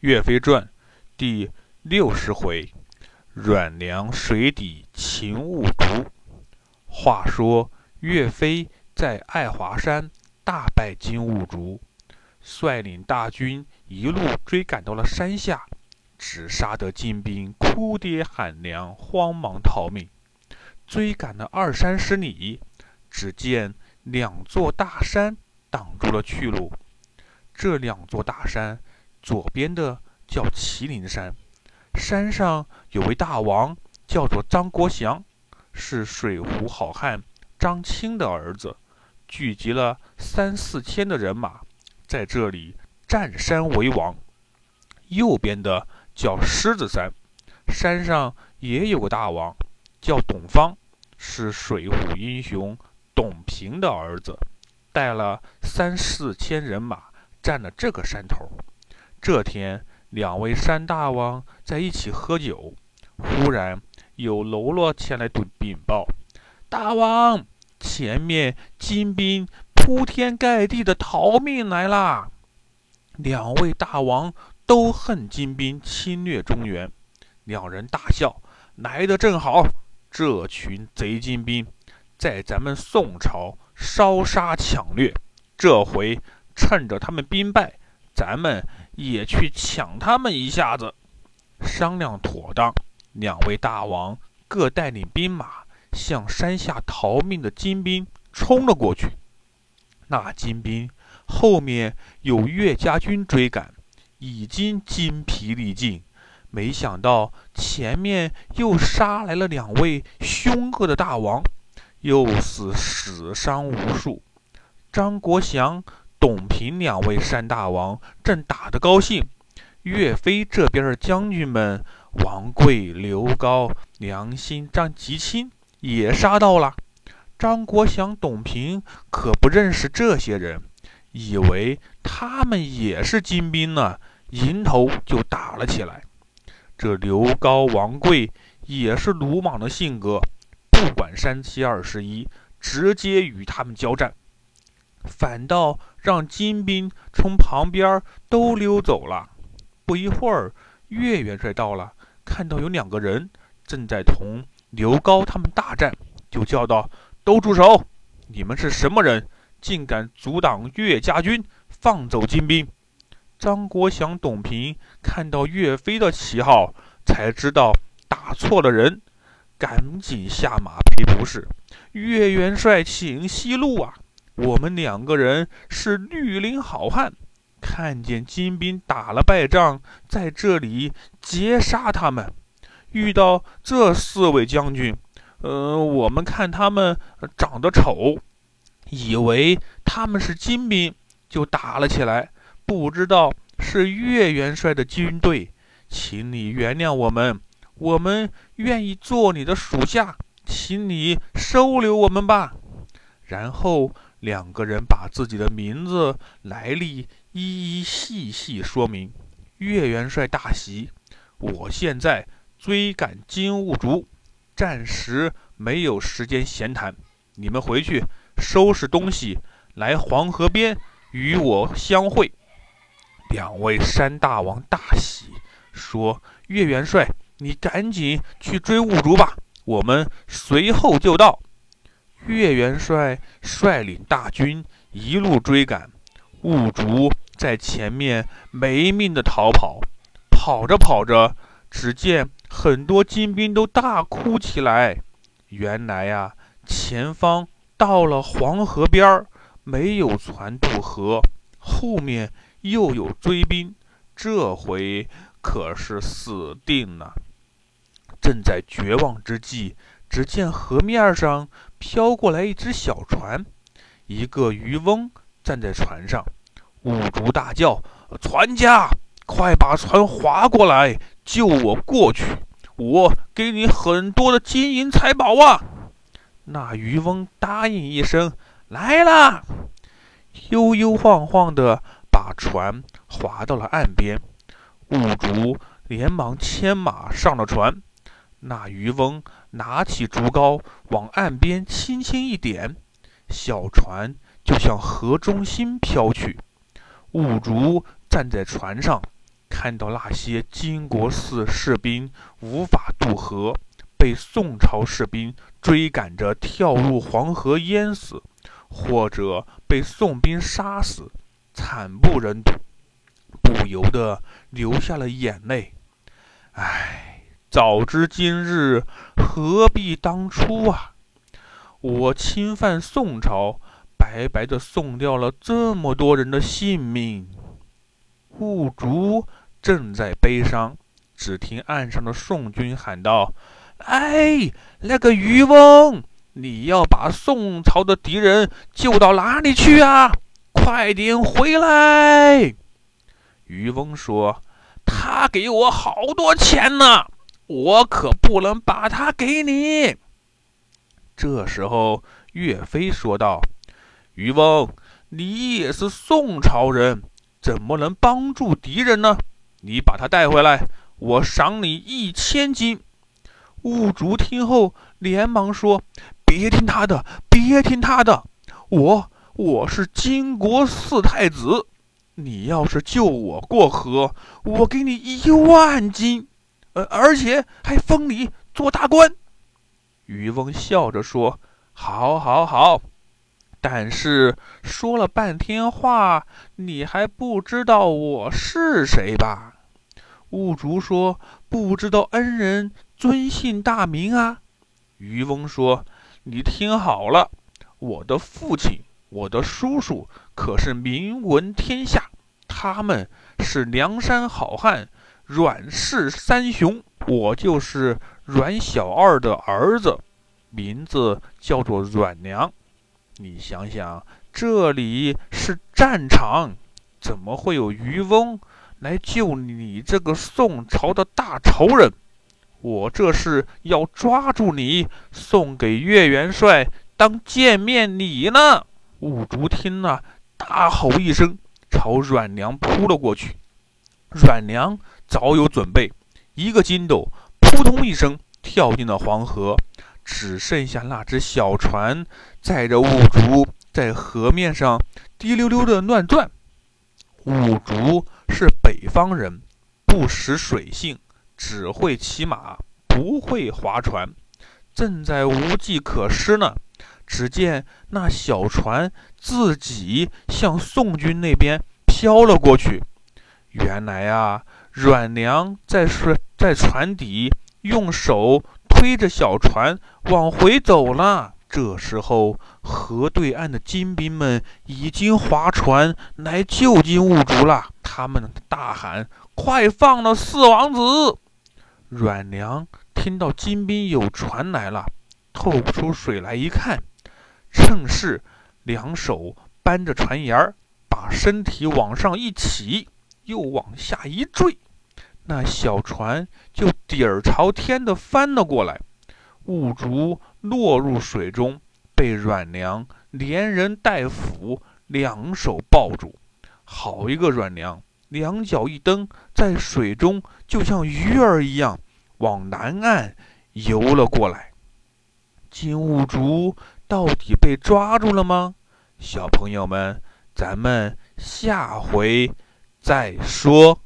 岳飞传第六十回：阮梁水底擒兀竹。话说岳飞在爱华山大败金兀术，率领大军一路追赶到了山下，只杀得金兵哭爹喊娘，慌忙逃命。追赶了二三十里，只见两座大山挡住了去路。这两座大山。左边的叫麒麟山，山上有位大王，叫做张国祥，是水浒好汉张青的儿子，聚集了三四千的人马，在这里占山为王。右边的叫狮子山，山上也有个大王，叫董方，是水浒英雄董平的儿子，带了三四千人马，占了这个山头。这天，两位山大王在一起喝酒，忽然有喽啰前来禀报：“大王，前面金兵铺天盖地的逃命来啦！”两位大王都恨金兵侵略中原，两人大笑：“来得正好，这群贼金兵在咱们宋朝烧杀抢掠，这回趁着他们兵败。”咱们也去抢他们一下子，商量妥当，两位大王各带领兵马向山下逃命的金兵冲了过去。那金兵后面有岳家军追赶，已经筋疲力尽，没想到前面又杀来了两位凶恶的大王，又是死伤无数。张国祥。董平两位山大王正打得高兴，岳飞这边的将军们王贵、刘高、梁兴、张吉清也杀到了。张国祥、董平可不认识这些人，以为他们也是金兵呢，迎头就打了起来。这刘高、王贵也是鲁莽的性格，不管三七二十一，直接与他们交战。反倒让金兵从旁边都溜走了。不一会儿，岳元帅到了，看到有两个人正在同刘高他们大战，就叫道：“都住手！你们是什么人？竟敢阻挡岳家军，放走金兵？”张国祥、董平看到岳飞的旗号，才知道打错了人，赶紧下马赔不是。岳元帅，请息怒啊！我们两个人是绿林好汉，看见金兵打了败仗，在这里截杀他们。遇到这四位将军，呃，我们看他们长得丑，以为他们是金兵，就打了起来。不知道是岳元帅的军队，请你原谅我们，我们愿意做你的属下，请你收留我们吧。然后。两个人把自己的名字来历一一细细说明。岳元帅大喜，我现在追赶金兀术，暂时没有时间闲谈。你们回去收拾东西，来黄河边与我相会。两位山大王大喜，说：“岳元帅，你赶紧去追兀术吧，我们随后就到。”岳元帅率领大军一路追赶，兀竹在前面没命的逃跑。跑着跑着，只见很多金兵都大哭起来。原来呀，前方到了黄河边儿，没有船渡河，后面又有追兵，这回可是死定了。正在绝望之际。只见河面上飘过来一只小船，一个渔翁站在船上。五竹大叫：“船家，快把船划过来，救我过去！我给你很多的金银财宝啊！”那渔翁答应一声：“来啦！”悠悠晃晃地把船划到了岸边。五竹连忙牵马上了船。那渔翁拿起竹篙，往岸边轻轻一点，小船就向河中心飘去。五竹站在船上，看到那些金国寺士兵无法渡河，被宋朝士兵追赶着跳入黄河淹死，或者被宋兵杀死，惨不忍睹，不由得流下了眼泪。唉，早知今日，何必当初啊！我侵犯宋朝，白白的送掉了这么多人的性命。兀竹。正在悲伤，只听岸上的宋军喊道：“哎，那个渔翁，你要把宋朝的敌人救到哪里去啊？快点回来！”渔翁说：“他给我好多钱呢，我可不能把他给你。”这时候，岳飞说道：“渔翁，你也是宋朝人，怎么能帮助敌人呢？”你把他带回来，我赏你一千金。兀竹听后连忙说：“别听他的，别听他的，我我是金国四太子，你要是救我过河，我给你一万金，呃，而且还封你做大官。”渔翁笑着说：“好，好，好。”但是说了半天话，你还不知道我是谁吧？兀竹说：“不知道恩人尊姓大名啊？”渔翁说：“你听好了，我的父亲、我的叔叔可是名闻天下，他们是梁山好汉阮氏三雄，我就是阮小二的儿子，名字叫做阮良。”你想想，这里是战场，怎么会有渔翁来救你这个宋朝的大仇人？我这是要抓住你，送给岳元帅当见面礼呢！五竹听了，大吼一声，朝阮良扑了过去。阮良早有准备，一个筋斗，扑通一声跳进了黄河。只剩下那只小船载着五竹在河面上滴溜溜的乱转。五竹是北方人，不识水性，只会骑马，不会划船，正在无计可施呢。只见那小船自己向宋军那边飘了过去。原来啊，阮娘在水在船底用手。推着小船往回走了。这时候，河对岸的金兵们已经划船来救金兀竹了。他们大喊：“快放了四王子！”阮娘听到金兵有船来了，透出水来一看，趁势两手扳着船沿儿，把身体往上一起，又往下一坠。那小船就底儿朝天的翻了过来，雾竹落入水中，被阮娘连人带斧两手抱住。好一个阮娘，两脚一蹬，在水中就像鱼儿一样往南岸游了过来。金兀竹到底被抓住了吗？小朋友们，咱们下回再说。